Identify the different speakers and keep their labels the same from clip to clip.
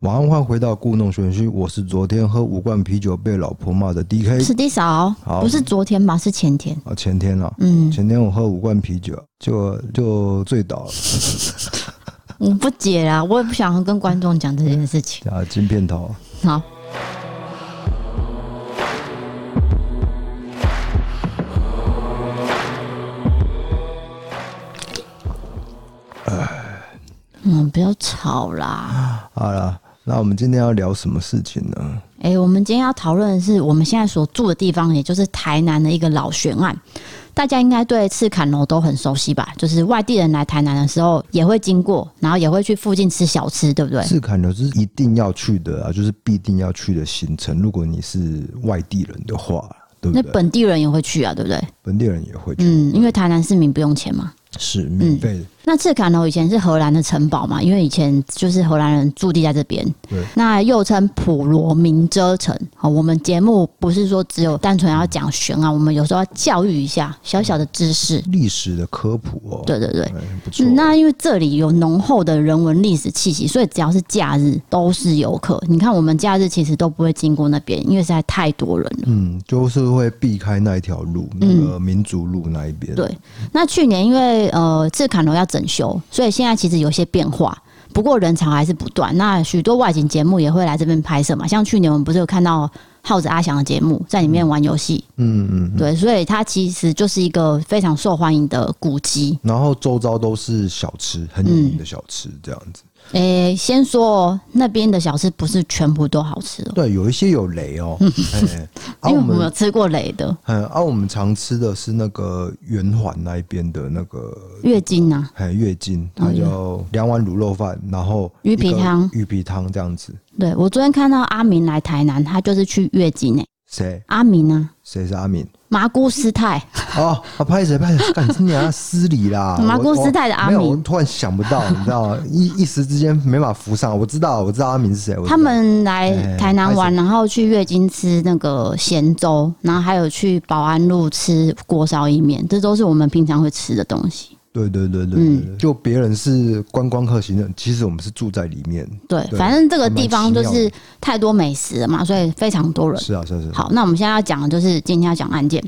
Speaker 1: 晚安，欢迎回到故弄玄虚。我是昨天喝五罐啤酒被老婆骂的 DK，
Speaker 2: 是 D 嫂，不是昨天吧？是前天
Speaker 1: 啊，前天了。嗯，前天我喝五罐啤酒，就就醉倒了。
Speaker 2: 我不解啊，我也不想跟观众讲这件事情
Speaker 1: 啊。金片头，
Speaker 2: 好。嗯，不要吵啦。
Speaker 1: 好了，那我们今天要聊什么事情呢？
Speaker 2: 哎、欸，我们今天要讨论的是我们现在所住的地方，也就是台南的一个老悬案。大家应该对赤坎楼都很熟悉吧？就是外地人来台南的时候也会经过，然后也会去附近吃小吃，对不对？
Speaker 1: 赤坎楼是一定要去的啊，就是必定要去的行程。如果你是外地人的话，对不对？
Speaker 2: 那本地人也会去啊，对不对？
Speaker 1: 本地人也会去，
Speaker 2: 嗯，因为台南市民不用钱嘛。
Speaker 1: 是免费的。嗯，
Speaker 2: 那赤坎楼以前是荷兰的城堡嘛，因为以前就是荷兰人驻地在这边。
Speaker 1: 对。
Speaker 2: 那又称普罗明遮城。好，我们节目不是说只有单纯要讲玄啊，我们有时候要教育一下小小的知识、
Speaker 1: 历史的科普哦。
Speaker 2: 对对对，
Speaker 1: 不错。
Speaker 2: 那因为这里有浓厚的人文历史气息，所以只要是假日都是游客。你看我们假日其实都不会经过那边，因为实在太多人了。
Speaker 1: 嗯，就是会避开那一条路，那个民族路那一边。
Speaker 2: 对。那去年因为呃，赤坎楼要整修，所以现在其实有些变化。不过人潮还是不断。那许多外景节目也会来这边拍摄嘛，像去年我们不是有看到耗子阿翔的节目，在里面玩游戏。嗯嗯，嗯，对，所以它其实就是一个非常受欢迎的古迹。
Speaker 1: 然后周遭都是小吃，很有名的小吃，这样子。
Speaker 2: 诶、欸，先说那边的小吃不是全部都好吃哦。
Speaker 1: 对，有一些有雷哦。欸、
Speaker 2: 因为我们有吃过雷的。
Speaker 1: 嗯，而、啊、我们常吃的是那个圆环那一边的那个
Speaker 2: 月经啊。
Speaker 1: 哎，月经，它叫两碗卤肉饭，然后
Speaker 2: 鱼皮汤，
Speaker 1: 鱼皮汤这样子。
Speaker 2: 对，我昨天看到阿明来台南，他就是去月经诶。
Speaker 1: 谁？
Speaker 2: 阿明啊？
Speaker 1: 谁是阿明？
Speaker 2: 麻姑师太
Speaker 1: 哦，啊，拍谁拍谁？干你娘失礼啦！
Speaker 2: 麻姑师太的阿明，
Speaker 1: 我突然想不到，你知道吗？一一时之间没法浮上。我知道，我知道阿明是谁。
Speaker 2: 他们来台南玩，然后去月经吃那个咸粥，然后还有去保安路吃锅烧意面，这都是我们平常会吃的东西。
Speaker 1: 对对对对，嗯，就别人是观光客行程，其实我们是住在里面。
Speaker 2: 对，反正这个地方就是太多美食了嘛，所以非常多人。
Speaker 1: 是啊，是啊，是。
Speaker 2: 好，那我们现在要讲的就是今天要讲案件。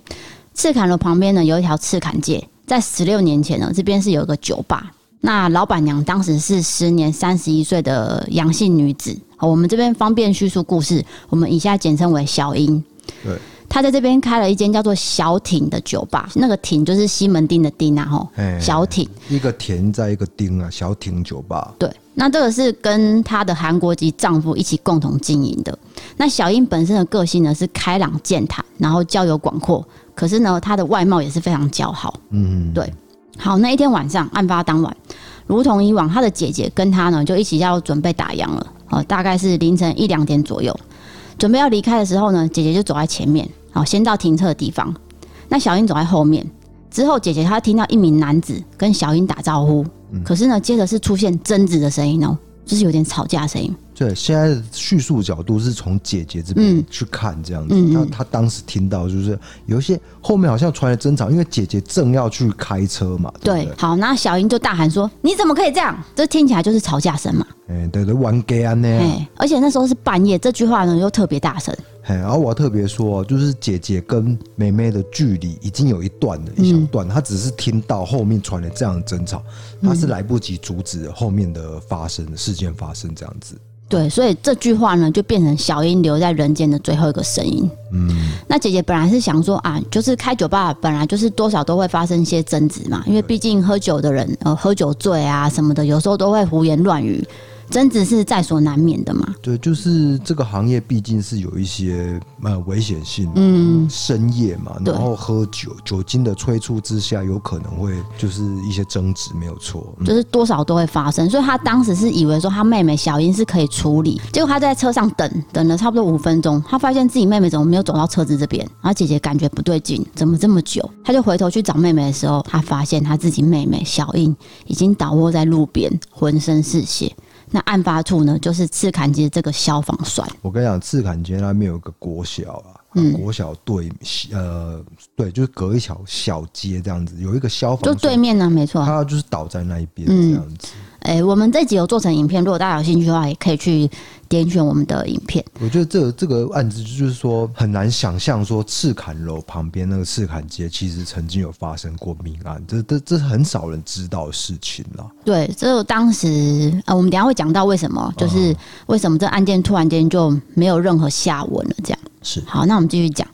Speaker 2: 赤坎楼旁边呢，有一条赤坎街，在十六年前呢，这边是有一个酒吧。那老板娘当时是时年三十一岁的杨姓女子。好，我们这边方便叙述故事，我们以下简称为小英。
Speaker 1: 对。
Speaker 2: 他在这边开了一间叫做小艇的酒吧，那个艇就是西门町的町啊，吼，小艇
Speaker 1: 一个田在一个町啊，小艇酒吧。
Speaker 2: 对，那这个是跟她的韩国籍丈夫一起共同经营的。那小英本身的个性呢是开朗健谈，然后交友广阔，可是呢她的外貌也是非常姣好。嗯，对。好，那一天晚上，案发当晚，如同以往，她的姐姐跟她呢就一起要准备打烊了，呃，大概是凌晨一两点左右。准备要离开的时候呢，姐姐就走在前面，好，先到停车的地方。那小英走在后面，之后姐姐她听到一名男子跟小英打招呼，可是呢，接着是出现争执的声音哦，就是有点吵架声音。
Speaker 1: 对，现在的叙述角度是从姐姐这边去看这样子。那、嗯、她当时听到就是有一些后面好像传来争吵，因为姐姐正要去开车嘛。对，
Speaker 2: 对，好，那小英就大喊说：“你怎么可以这样？”这听起来就是吵架声嘛。
Speaker 1: 哎、欸，对对，玩 gay 啊呢。
Speaker 2: 而且那时候是半夜，这句话呢又特别大声。
Speaker 1: 哎，然后我要特别说，就是姐姐跟妹妹的距离已经有一段了，一小段，她只是听到后面传来这样的争吵，她是来不及阻止后面的发生事件发生这样子。
Speaker 2: 对，所以这句话呢，就变成小英留在人间的最后一个声音。嗯，那姐姐本来是想说啊，就是开酒吧本来就是多少都会发生一些争执嘛，因为毕竟喝酒的人呃喝酒醉啊什么的，有时候都会胡言乱语。争执是在所难免的嘛？
Speaker 1: 对，就是这个行业毕竟是有一些呃危险性，嗯，深夜嘛，然后喝酒，酒精的催促之下，有可能会就是一些争执，没有错，
Speaker 2: 就是多少都会发生。所以他当时是以为说他妹妹小英是可以处理，结果他在车上等等了差不多五分钟，他发现自己妹妹怎么没有走到车子这边，然后姐姐感觉不对劲，怎么这么久？他就回头去找妹妹的时候，他发现他自己妹妹小英已经倒卧在路边，浑身是血。那案发处呢，就是赤坎街这个消防栓。
Speaker 1: 我跟你讲，赤坎街那边有个国小啊，嗯、国小对，呃，对，就是隔一条小街这样子，有一个消防，
Speaker 2: 就对面呢，没错，
Speaker 1: 他就是倒在那一边这样子。
Speaker 2: 哎、欸，我们这集有做成影片，如果大家有兴趣的话，也可以去点选我们的影片。
Speaker 1: 我觉得这个、这个案子就是说很难想象，说赤坎楼旁边那个赤坎街其实曾经有发生过命案，这这这是很少人知道的事情了。
Speaker 2: 对，这当时呃，我们等下会讲到为什么，就是为什么这案件突然间就没有任何下文了，这样
Speaker 1: 是
Speaker 2: 好，那我们继续讲。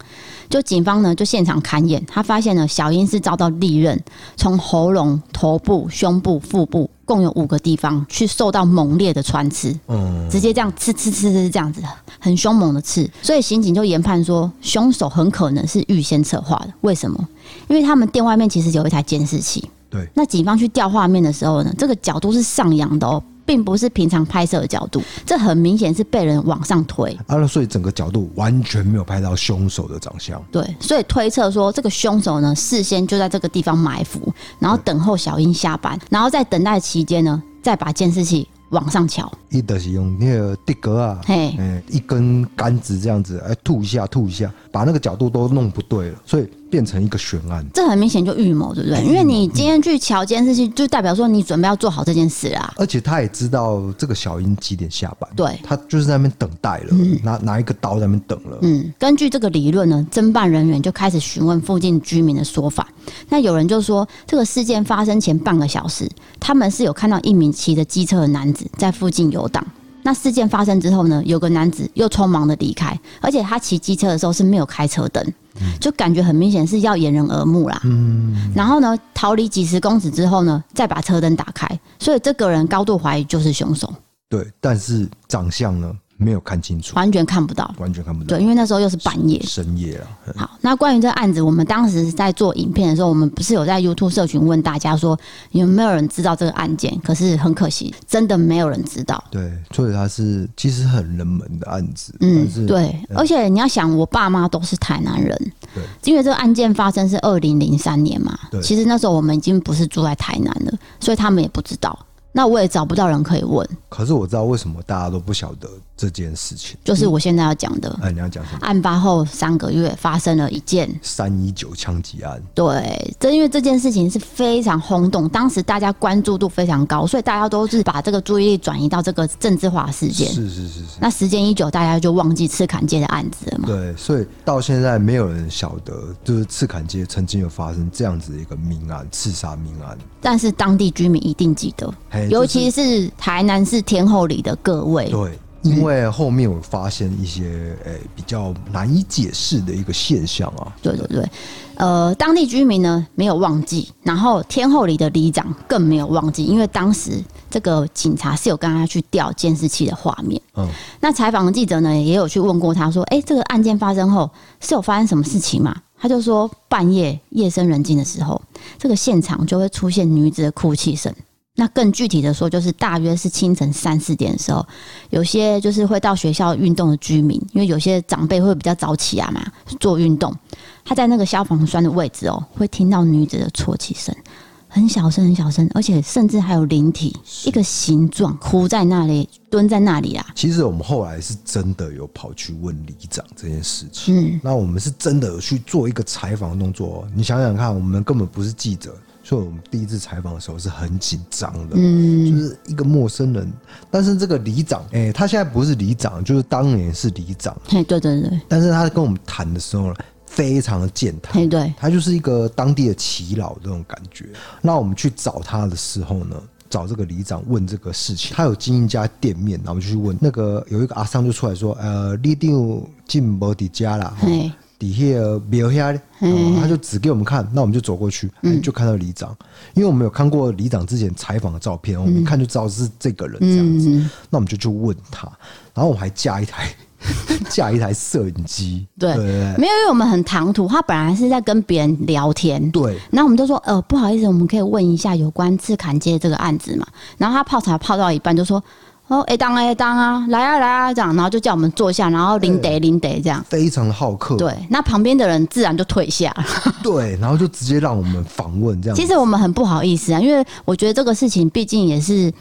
Speaker 2: 就警方呢，就现场勘验，他发现呢小英是遭到利刃，从喉咙、头部、胸部、腹部，共有五个地方去受到猛烈的穿刺，嗯，直接这样刺刺刺刺这样子，很凶猛的刺，所以刑警就研判说，凶手很可能是预先策划的。为什么？因为他们店外面其实有一台监视器，
Speaker 1: 对，
Speaker 2: 那警方去调画面的时候呢，这个角度是上扬的哦。并不是平常拍摄的角度，这很明显是被人往上推
Speaker 1: 啊，所以整个角度完全没有拍到凶手的长相。
Speaker 2: 对，所以推测说这个凶手呢，事先就在这个地方埋伏，然后等候小英下班，然后在等待期间呢，再把监视器往上翘。
Speaker 1: 一的是用那个地格啊，嘿，一根杆子这样子，哎，吐一下，吐一下，把那个角度都弄不对了，所以。变成一个悬案，这
Speaker 2: 很明显就预谋，对不对？因为你今天去乔监视器，就代表说你准备要做好这件事啊。
Speaker 1: 而且他也知道这个小英几点下班，
Speaker 2: 对，
Speaker 1: 他就是在那边等待了，嗯、拿拿一个刀在那边等了。
Speaker 2: 嗯，根据这个理论呢，侦办人员就开始询问附近居民的说法。那有人就说，这个事件发生前半个小时，他们是有看到一名骑着机车的男子在附近游荡。那事件发生之后呢，有个男子又匆忙的离开，而且他骑机车的时候是没有开车灯。就感觉很明显是要掩人耳目啦，嗯，然后呢，逃离几十公尺之后呢，再把车灯打开，所以这个人高度怀疑就是凶手。
Speaker 1: 对，但是长相呢？没有看清楚，
Speaker 2: 完全看不到，
Speaker 1: 完全看不到。
Speaker 2: 对，因为那时候又是半夜，
Speaker 1: 深夜了。
Speaker 2: 好，那关于这个案子，我们当时在做影片的时候，我们不是有在 YouTube 社群问大家说有没有人知道这个案件？可是很可惜，真的没有人知道。
Speaker 1: 对，所以它是其实很冷门的案子。
Speaker 2: 嗯，对。而且你要想，我爸妈都是台南人，对，因为这个案件发生是二零零三年嘛，对，其实那时候我们已经不是住在台南了，所以他们也不知道。那我也找不到人可以问。
Speaker 1: 可是我知道为什么大家都不晓得这件事情，
Speaker 2: 就是我现在要讲的。
Speaker 1: 哎、嗯，你要讲什么？
Speaker 2: 案发后三个月发生了一件
Speaker 1: 三一九枪击案。
Speaker 2: 对，这因为这件事情是非常轰动，当时大家关注度非常高，所以大家都是把这个注意力转移到这个政治化事件。
Speaker 1: 是是是是。
Speaker 2: 那时间一久，大家就忘记赤坎街的案子了嘛？
Speaker 1: 对，所以到现在没有人晓得，就是赤坎街曾经有发生这样子的一个命案，刺杀命案。
Speaker 2: 但是当地居民一定记得。尤其是台南市天后里的各位，
Speaker 1: 对，因为后面我发现一些诶、欸、比较难以解释的一个现象啊。
Speaker 2: 对对对，呃，当地居民呢没有忘记，然后天后里的里长更没有忘记，因为当时这个警察是有跟他去调监视器的画面。嗯，那采访的记者呢也有去问过他说：“哎、欸，这个案件发生后是有发生什么事情吗？”他就说：“半夜夜深人静的时候，这个现场就会出现女子的哭泣声。”那更具体的说，就是大约是清晨三四点的时候，有些就是会到学校运动的居民，因为有些长辈会比较早起啊嘛，做运动。他在那个消防栓的位置哦，会听到女子的啜泣声，很小声，很小声，而且甚至还有灵体一个形状哭在那里，蹲在那里啊。
Speaker 1: 其实我们后来是真的有跑去问里长这件事情，嗯，那我们是真的有去做一个采访动作。你想想看，我们根本不是记者。所以我们第一次采访的时候是很紧张的，嗯，就是一个陌生人，但是这个里长，哎，他现在不是里长，就是当年是里长，
Speaker 2: 嘿，对对对，
Speaker 1: 但是他跟我们谈的时候呢，非常的健
Speaker 2: 谈，对，
Speaker 1: 他就是一个当地的耆老这种感觉。那我们去找他的时候呢，找这个里长问这个事情，他有经营一家店面，然后我们就去问。那个有一个阿桑就出来说，呃，你定进无的家了，嘿。底下庙下，他就指给我们看，那我们就走过去，就看到里长，因为我们有看过里长之前采访的照片，我们一看就知道是这个人这样子，那我们就去问他，然后我们还架一台 架一台摄影机，
Speaker 2: 对，没有，因为我们很唐突，他本来是在跟别人聊天，
Speaker 1: 对，
Speaker 2: 然后我们就说，呃，不好意思，我们可以问一下有关赤坎街这个案子嘛？然后他泡茶泡到一半就说。哦，哎当哎当啊，来啊来啊，这样，然后就叫我们坐下，然后领得领得这样，
Speaker 1: 非常的好客。
Speaker 2: 对，那旁边的人自然就退下了。
Speaker 1: 对，然后就直接让我们访问这样。
Speaker 2: 其实我们很不好意思啊，因为我觉得这个事情毕竟也是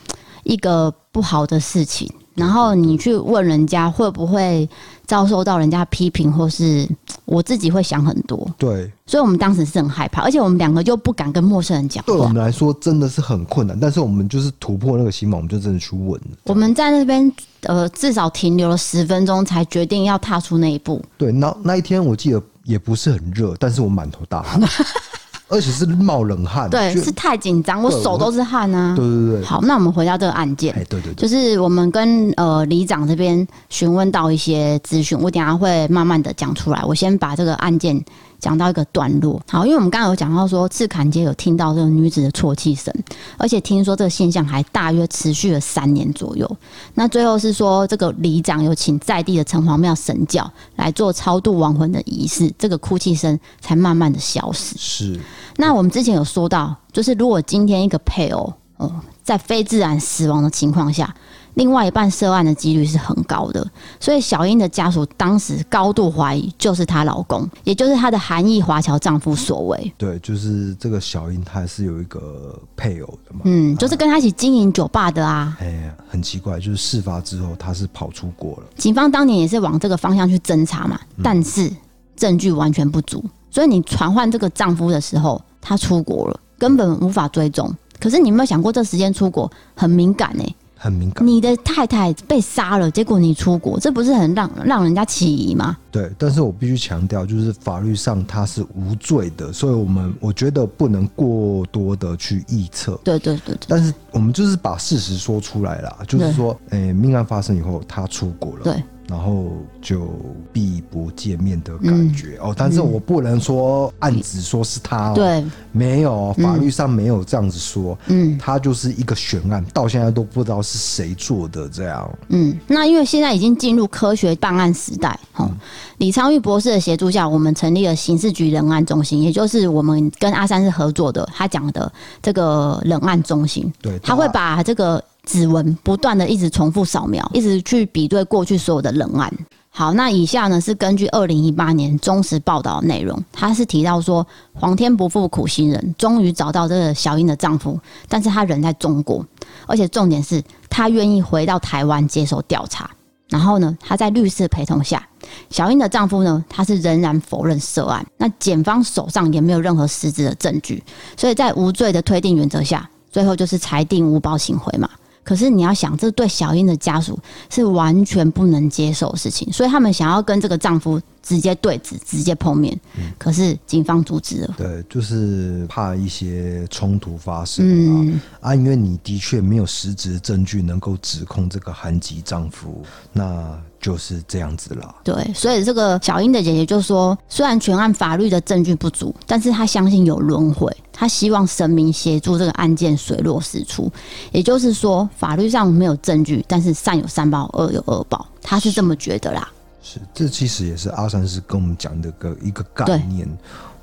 Speaker 2: 一个不好的事情。然后你去问人家会不会遭受到人家批评，或是我自己会想很多。
Speaker 1: 对，
Speaker 2: 所以我们当时是很害怕，而且我们两个就不敢跟陌生人讲话。
Speaker 1: 对我们来说真的是很困难，但是我们就是突破那个心嘛，我们就真的去问。
Speaker 2: 我们在那边呃至少停留了十分钟，才决定要踏出那一步。
Speaker 1: 对，那那一天我记得也不是很热，但是我满头大汗。而且是冒冷汗，
Speaker 2: 对，是太紧张，我手都是汗啊。
Speaker 1: 对对对。
Speaker 2: 好，那我们回到这个案件，
Speaker 1: 对对对，
Speaker 2: 就是我们跟呃里长这边询问到一些资讯，我等下会慢慢的讲出来。我先把这个案件。讲到一个段落，好，因为我们刚刚有讲到说，赤坎街有听到这个女子的啜泣声，而且听说这个现象还大约持续了三年左右。那最后是说，这个里长有请在地的城隍庙神教来做超度亡魂的仪式，这个哭泣声才慢慢的消失。
Speaker 1: 是。
Speaker 2: 那我们之前有说到，就是如果今天一个配偶哦，在非自然死亡的情况下。另外一半涉案的几率是很高的，所以小英的家属当时高度怀疑就是她老公，也就是她的韩裔华侨丈夫所为。
Speaker 1: 对，就是这个小英，她是有一个配偶的嘛？
Speaker 2: 嗯，就是跟她一起经营酒吧的啊。
Speaker 1: 哎呀，很奇怪，就是事发之后她是跑出国了。
Speaker 2: 警方当年也是往这个方向去侦查嘛，但是证据完全不足，所以你传唤这个丈夫的时候，他出国了，根本无法追踪。可是你有没有想过，这时间出国很敏感呢、欸？
Speaker 1: 很敏感，
Speaker 2: 你的太太被杀了，结果你出国，这不是很让让人家起疑吗？
Speaker 1: 对，但是我必须强调，就是法律上他是无罪的，所以我们我觉得不能过多的去臆测。
Speaker 2: 对对对对。
Speaker 1: 但是我们就是把事实说出来了，就是说，诶、欸，命案发生以后，他出国了。对。然后就避不见面的感觉、嗯、哦，但是我不能说案子说是他、哦，对，没有法律上没有这样子说，嗯，他就是一个悬案，到现在都不知道是谁做的这样，
Speaker 2: 嗯，那因为现在已经进入科学办案时代，哈、嗯，李昌钰博士的协助下，我们成立了刑事局人案中心，也就是我们跟阿三是合作的，他讲的这个冷案中心，对，他会把这个。指纹不断的一直重复扫描，一直去比对过去所有的冷案。好，那以下呢是根据二零一八年中时报道的内容，他是提到说，皇天不负苦心人，终于找到这个小英的丈夫，但是他人在中国，而且重点是他愿意回到台湾接受调查。然后呢，他在律师陪同下，小英的丈夫呢，他是仍然否认涉案。那检方手上也没有任何实质的证据，所以在无罪的推定原则下，最后就是裁定无保请回嘛。可是你要想，这对小英的家属是完全不能接受的事情，所以他们想要跟这个丈夫直接对峙、直接碰面，可是警方阻止了。
Speaker 1: 对，就是怕一些冲突发生啊、嗯、啊！因为你的确没有实质证据能够指控这个韩籍丈夫，那。就是这样子了。
Speaker 2: 对，所以这个小英的姐姐就说，虽然全案法律的证据不足，但是她相信有轮回，她希望神明协助这个案件水落石出。也就是说，法律上没有证据，但是善有善报，恶有恶报，她是这么觉得啦。
Speaker 1: 是，这其实也是阿三是跟我们讲的个一个概念。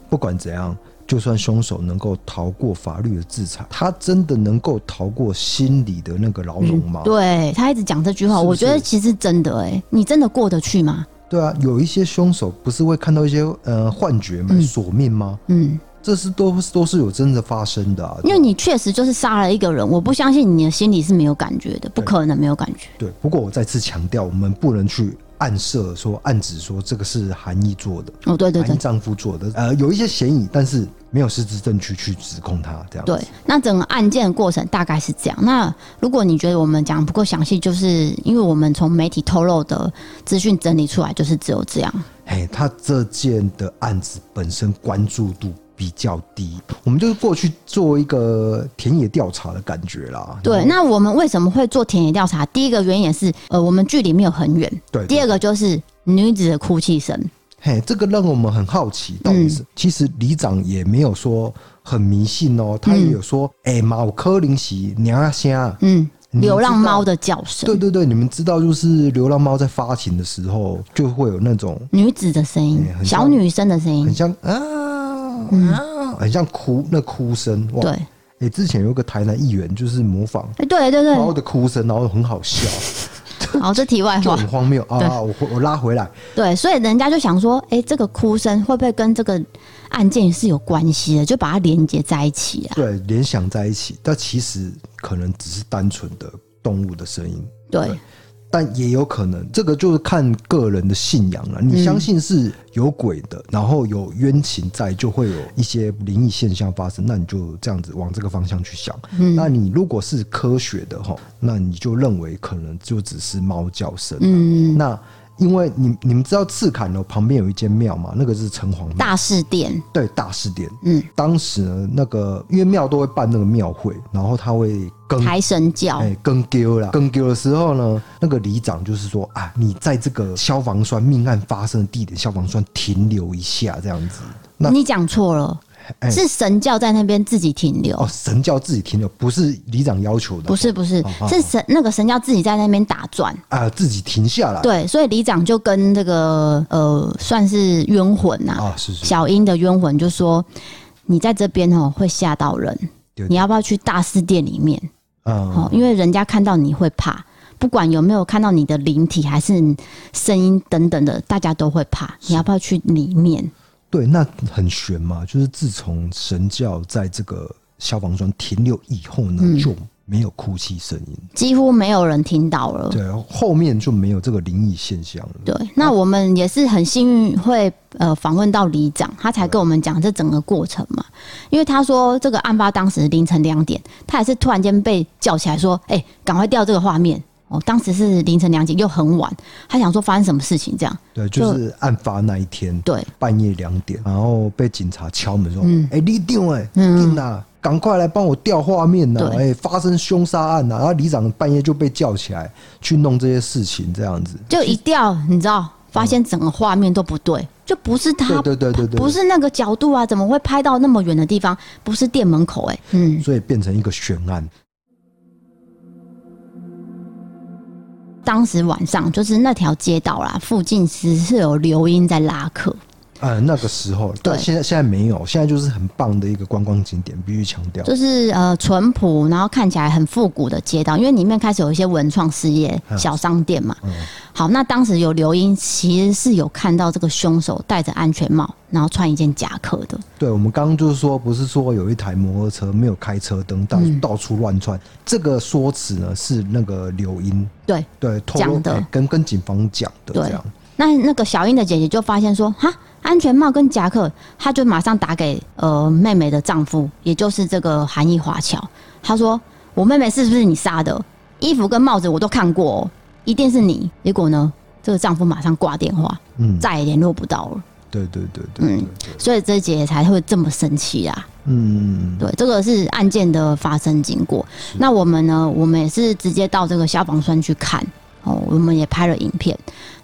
Speaker 1: 不管怎样。就算凶手能够逃过法律的制裁，他真的能够逃过心理的那个牢笼吗？
Speaker 2: 嗯、对，他一直讲这句话，是是我觉得其实真的哎，你真的过得去吗？
Speaker 1: 对啊，有一些凶手不是会看到一些呃幻觉吗？索命吗？嗯，这是都都是有真的发生的、啊。
Speaker 2: 因为你确实就是杀了一个人，我不相信你的心里是没有感觉的，不可能没有感
Speaker 1: 觉。对，不过我再次强调，我们不能去。暗设说、暗指说这个是韩义做的
Speaker 2: 哦，对
Speaker 1: 对对，丈夫做的，呃，有一些嫌疑，但是没有实质证据去指控他这样。
Speaker 2: 对，那整个案件的过程大概是这样。那如果你觉得我们讲不够详细，就是因为我们从媒体透露的资讯整理出来，就是只有这样。
Speaker 1: 哎，他这件的案子本身关注度。比较低，我们就是过去做一个田野调查的感觉啦。
Speaker 2: 对，那我们为什么会做田野调查？第一个原因也是，呃，我们距离没有很远。对。第二个就是女子的哭泣声。
Speaker 1: 嘿，这个让我们很好奇，到底是、嗯、其实里长也没有说很迷信哦，他也有说，哎、嗯，毛科林喜娘虾，嗯，
Speaker 2: 流浪猫的叫声。
Speaker 1: 对对对，你们知道，就是流浪猫在发情的时候，就会有那种
Speaker 2: 女子的声音，小女生的声音，
Speaker 1: 很像啊。嗯，很像哭那哭声，哇！对，哎、欸，之前有个台南议员就是模仿，哎，
Speaker 2: 对对对，
Speaker 1: 猫的哭声，然后很好笑。
Speaker 2: 好，这题外话，
Speaker 1: 很荒谬啊！我我拉回来，
Speaker 2: 对，所以人家就想说，哎、欸，这个哭声会不会跟这个案件是有关系的？就把它连接在一起啊？
Speaker 1: 对，联想在一起，但其实可能只是单纯的动物的声音。
Speaker 2: 对。
Speaker 1: 但也有可能，这个就是看个人的信仰了。你相信是有鬼的，然后有冤情在，就会有一些灵异现象发生。那你就这样子往这个方向去想。嗯，那你如果是科学的哈，那你就认为可能就只是猫叫声。嗯，那。因为你你们知道赤坎楼旁边有一间庙嘛？那个是城隍庙
Speaker 2: 大士殿。
Speaker 1: 对，大士殿。嗯，当时呢，那个因为庙都会办那个庙会，然后他会更
Speaker 2: 开神轿，哎，
Speaker 1: 更丢了，更丢的时候呢，那个里长就是说啊，你在这个消防栓命案发生的地点，消防栓停留一下，这样子。那
Speaker 2: 你讲错了。是神教在那边自己停留
Speaker 1: 哦，神教自己停留，不是里长要求的。
Speaker 2: 不是不是，是神那个神教自己在那边打转
Speaker 1: 啊，自己停下来。
Speaker 2: 对，所以里长就跟这个呃，算是冤魂呐啊，是是小英的冤魂，就说你在这边哦会吓到人，你要不要去大寺殿里面？哦，因为人家看到你会怕，不管有没有看到你的灵体还是声音等等的，大家都会怕。你要不要去里面？
Speaker 1: 对，那很悬嘛，就是自从神教在这个消防栓停留以后呢，嗯、就没有哭泣声音，
Speaker 2: 几乎没有人听到了。
Speaker 1: 对，后面就没有这个灵异现象了。
Speaker 2: 对，那我们也是很幸运会呃访问到里长，他才跟我们讲这整个过程嘛。因为他说这个案发当时凌晨两点，他也是突然间被叫起来说：“哎、欸，赶快调这个画面。”哦，当时是凌晨两点，又很晚，他想说发生什么事情这样？
Speaker 1: 对，就是案发那一天，对，半夜两点，然后被警察敲门说：“哎、嗯，里长哎，定呐，赶快来帮我调画面呐！哎，发生凶杀案呐！”然后里长半夜就被叫起来去弄这些事情，这样子
Speaker 2: 就一调，你知道，发现整个画面都不对，就不是他，
Speaker 1: 对对对对，
Speaker 2: 不是那个角度啊，怎么会拍到那么远的地方？不是店门口哎，嗯，
Speaker 1: 所以变成一个悬案。
Speaker 2: 当时晚上就是那条街道啦，附近是是有留音在拉客。
Speaker 1: 呃，那个时候，对，现在现在没有，现在就是很棒的一个观光景点，必须强调。
Speaker 2: 就是呃，淳朴，然后看起来很复古的街道，因为里面开始有一些文创事业、小商店嘛。嗯。好，那当时有刘英，其实是有看到这个凶手戴着安全帽，然后穿一件夹克的。
Speaker 1: 对，我们刚刚就是说，不是说有一台摩托车没有开车灯，到到处乱窜。嗯、这个说辞呢，是那个刘英对对讲的，跟跟警方讲的这样。
Speaker 2: 那那个小英的姐姐就发现说，哈。安全帽跟夹克，他就马上打给呃妹妹的丈夫，也就是这个韩义华侨。他说：“我妹妹是不是你杀的？衣服跟帽子我都看过哦，一定是你。”结果呢，这个丈夫马上挂电话，嗯，再也联络不到了。
Speaker 1: 对对对对，对，
Speaker 2: 嗯，所以这姐姐才会这么生气啊。嗯，对，这个是案件的发生经过。那我们呢，我们也是直接到这个消防栓去看。哦，我们也拍了影片。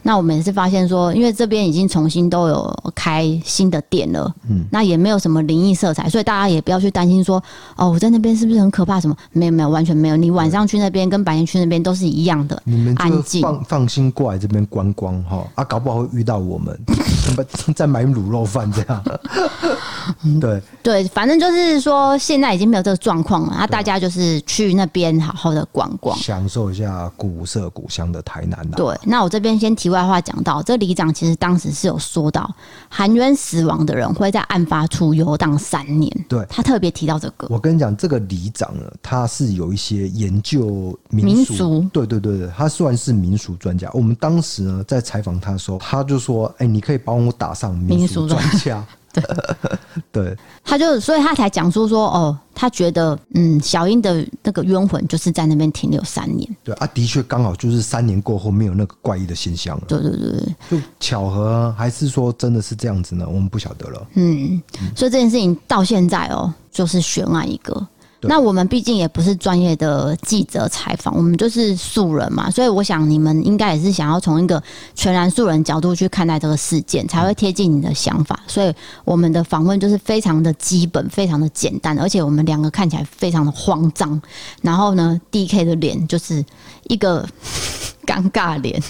Speaker 2: 那我们也是发现说，因为这边已经重新都有开新的店了，嗯，那也没有什么灵异色彩，所以大家也不要去担心说，哦，我在那边是不是很可怕？什么？没有没有，完全没有。你晚上去那边跟白天去那边都是一样的，
Speaker 1: 你们安静，放放心过来这边观光哈。啊，搞不好会遇到我们，在买卤肉饭这样。对
Speaker 2: 对，反正就是说，现在已经没有这个状况了。啊，大家就是去那边好好的逛逛，
Speaker 1: 享受一下古色古香的台南。
Speaker 2: 对，那我这边先提外话讲到，这里长其实当时是有说到，含冤死亡的人会在案发处游荡三年。
Speaker 1: 对，
Speaker 2: 他特别提到这个。
Speaker 1: 我跟你讲，这个里长呢，他是有一些研究民俗，对对对对，他算是民俗专家。我们当时呢在采访他的时候，他就说：“哎、欸，你可以帮我打上民俗专家。” 对，
Speaker 2: 他就所以他才讲说说哦，他觉得嗯，小英的那个冤魂就是在那边停留三年。
Speaker 1: 对啊，的确刚好就是三年过后没有那个怪异的现象了。
Speaker 2: 对对对，
Speaker 1: 就巧合还是说真的是这样子呢？我们不晓得了。
Speaker 2: 嗯，所以这件事情到现在哦，就是悬案一个。那我们毕竟也不是专业的记者采访，我们就是素人嘛，所以我想你们应该也是想要从一个全然素人角度去看待这个事件，才会贴近你的想法。所以我们的访问就是非常的基本，非常的简单，而且我们两个看起来非常的慌张。然后呢，DK 的脸就是一个 尴尬脸，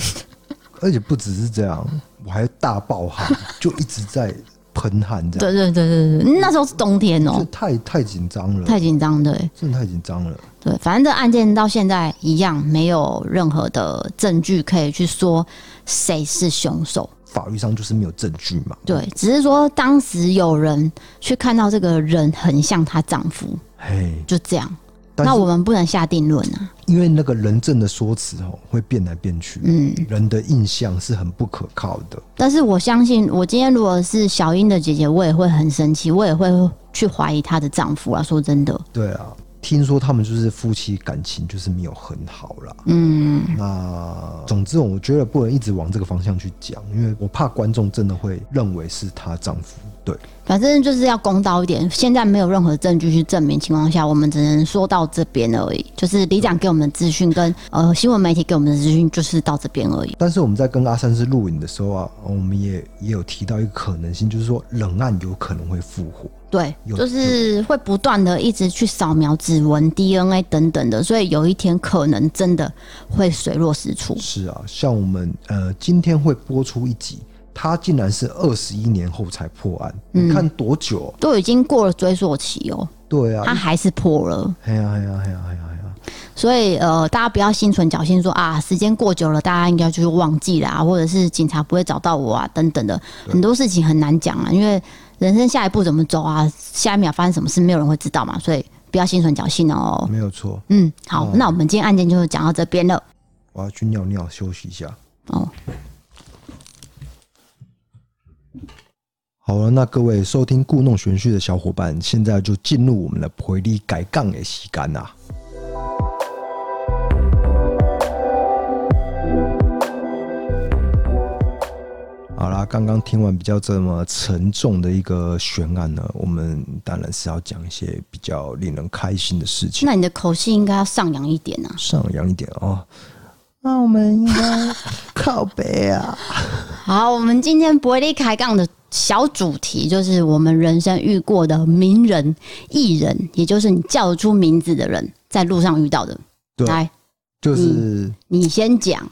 Speaker 1: 而且不只是这样，我还大爆汗，就一直在。喷汗这样，
Speaker 2: 对对对对对，那时候是冬天哦、喔，
Speaker 1: 太太紧张了，
Speaker 2: 太紧张，对，
Speaker 1: 真的太紧张了。
Speaker 2: 对，反正这案件到现在一样，没有任何的证据可以去说谁是凶手，
Speaker 1: 法律上就是没有证据嘛。
Speaker 2: 对，只是说当时有人去看到这个人很像她丈夫，嘿，就这样。那我们不能下定论啊，
Speaker 1: 因为那个人证的说辞哦会变来变去，
Speaker 2: 嗯，
Speaker 1: 人的印象是很不可靠的。
Speaker 2: 但是我相信，我今天如果是小英的姐姐，我也会很生气，我也会去怀疑她的丈夫啊。说真的，
Speaker 1: 对啊。听说他们就是夫妻感情就是没有很好啦。
Speaker 2: 嗯，
Speaker 1: 那总之我觉得不能一直往这个方向去讲，因为我怕观众真的会认为是她丈夫。对，
Speaker 2: 反正就是要公道一点。现在没有任何证据去证明情况下，我们只能说到这边而已。就是里长给我们的资讯跟呃新闻媒体给我们的资讯，就是到这边而已。
Speaker 1: 但是我们在跟阿三师录影的时候啊，我们也也有提到一个可能性，就是说冷案有可能会复活。
Speaker 2: 对，就是会不断的一直去扫描指纹、DNA 等等的，所以有一天可能真的会水落石出。
Speaker 1: 是啊，像我们呃今天会播出一集。他竟然是二十一年后才破案，嗯、你看多久？
Speaker 2: 都已经过了追溯期哦。
Speaker 1: 对啊，
Speaker 2: 他还是破了。
Speaker 1: 哎呀哎呀哎呀哎呀哎呀！
Speaker 2: 所以呃，大家不要心存侥幸，说啊，时间过久了，大家应该就是忘记啦，或者是警察不会找到我啊，等等的，很多事情很难讲啊。因为人生下一步怎么走啊，下一秒发生什么事，没有人会知道嘛。所以不要心存侥幸哦。
Speaker 1: 没有错。
Speaker 2: 嗯，好，哦、那我们今天案件就讲到这边了。
Speaker 1: 我要去尿尿休息一下。
Speaker 2: 哦。
Speaker 1: 好了，那各位收听故弄玄虚的小伙伴，现在就进入我们的回力改杠的时间啦。好啦，刚刚听完比较这么沉重的一个悬案呢，我们当然是要讲一些比较令人开心的事情。
Speaker 2: 那你的口气应该要上扬一点啊，
Speaker 1: 上扬一点哦。那我们应该靠北啊。
Speaker 2: 好，我们今天陪你开杠的。小主题就是我们人生遇过的名人、艺人，也就是你叫得出名字的人，在路上遇到的。
Speaker 1: 对，
Speaker 2: 来，
Speaker 1: 就是
Speaker 2: 你，你先讲。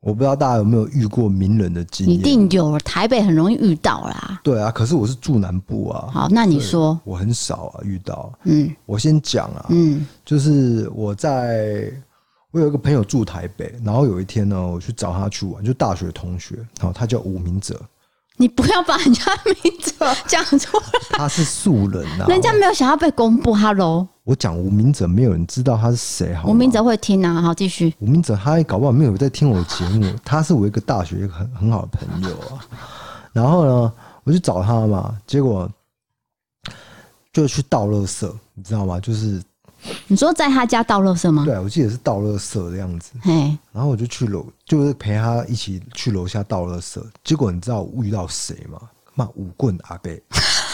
Speaker 1: 我不知道大家有没有遇过名人的经验？
Speaker 2: 一定有，台北很容易遇到啦。
Speaker 1: 对啊，可是我是住南部啊。
Speaker 2: 好，那你说，
Speaker 1: 我很少啊遇到。
Speaker 2: 嗯，
Speaker 1: 我先讲啊。嗯，就是我在，我有一个朋友住台北，然后有一天呢，我去找他去玩，就大学同学，然后他叫吴明哲。
Speaker 2: 你不要把人家名字讲出来。
Speaker 1: 他是素人啊，
Speaker 2: 人家没有想要被公布。Hello，
Speaker 1: 我讲吴明哲，没有人知道他是谁。好，吴
Speaker 2: 明哲会听啊。好，继续。
Speaker 1: 吴明哲，他搞不好没有在听我的节目。他是我一个大学一个很很好的朋友啊。然后呢，我去找他嘛，结果就去倒垃圾，你知道吗？就是。
Speaker 2: 你说在他家倒垃圾吗？
Speaker 1: 对，我记得是倒垃圾的样子。
Speaker 2: 嘿，
Speaker 1: 然后我就去楼，就是陪他一起去楼下倒垃圾。结果你知道我遇到谁吗？骂五棍阿贝，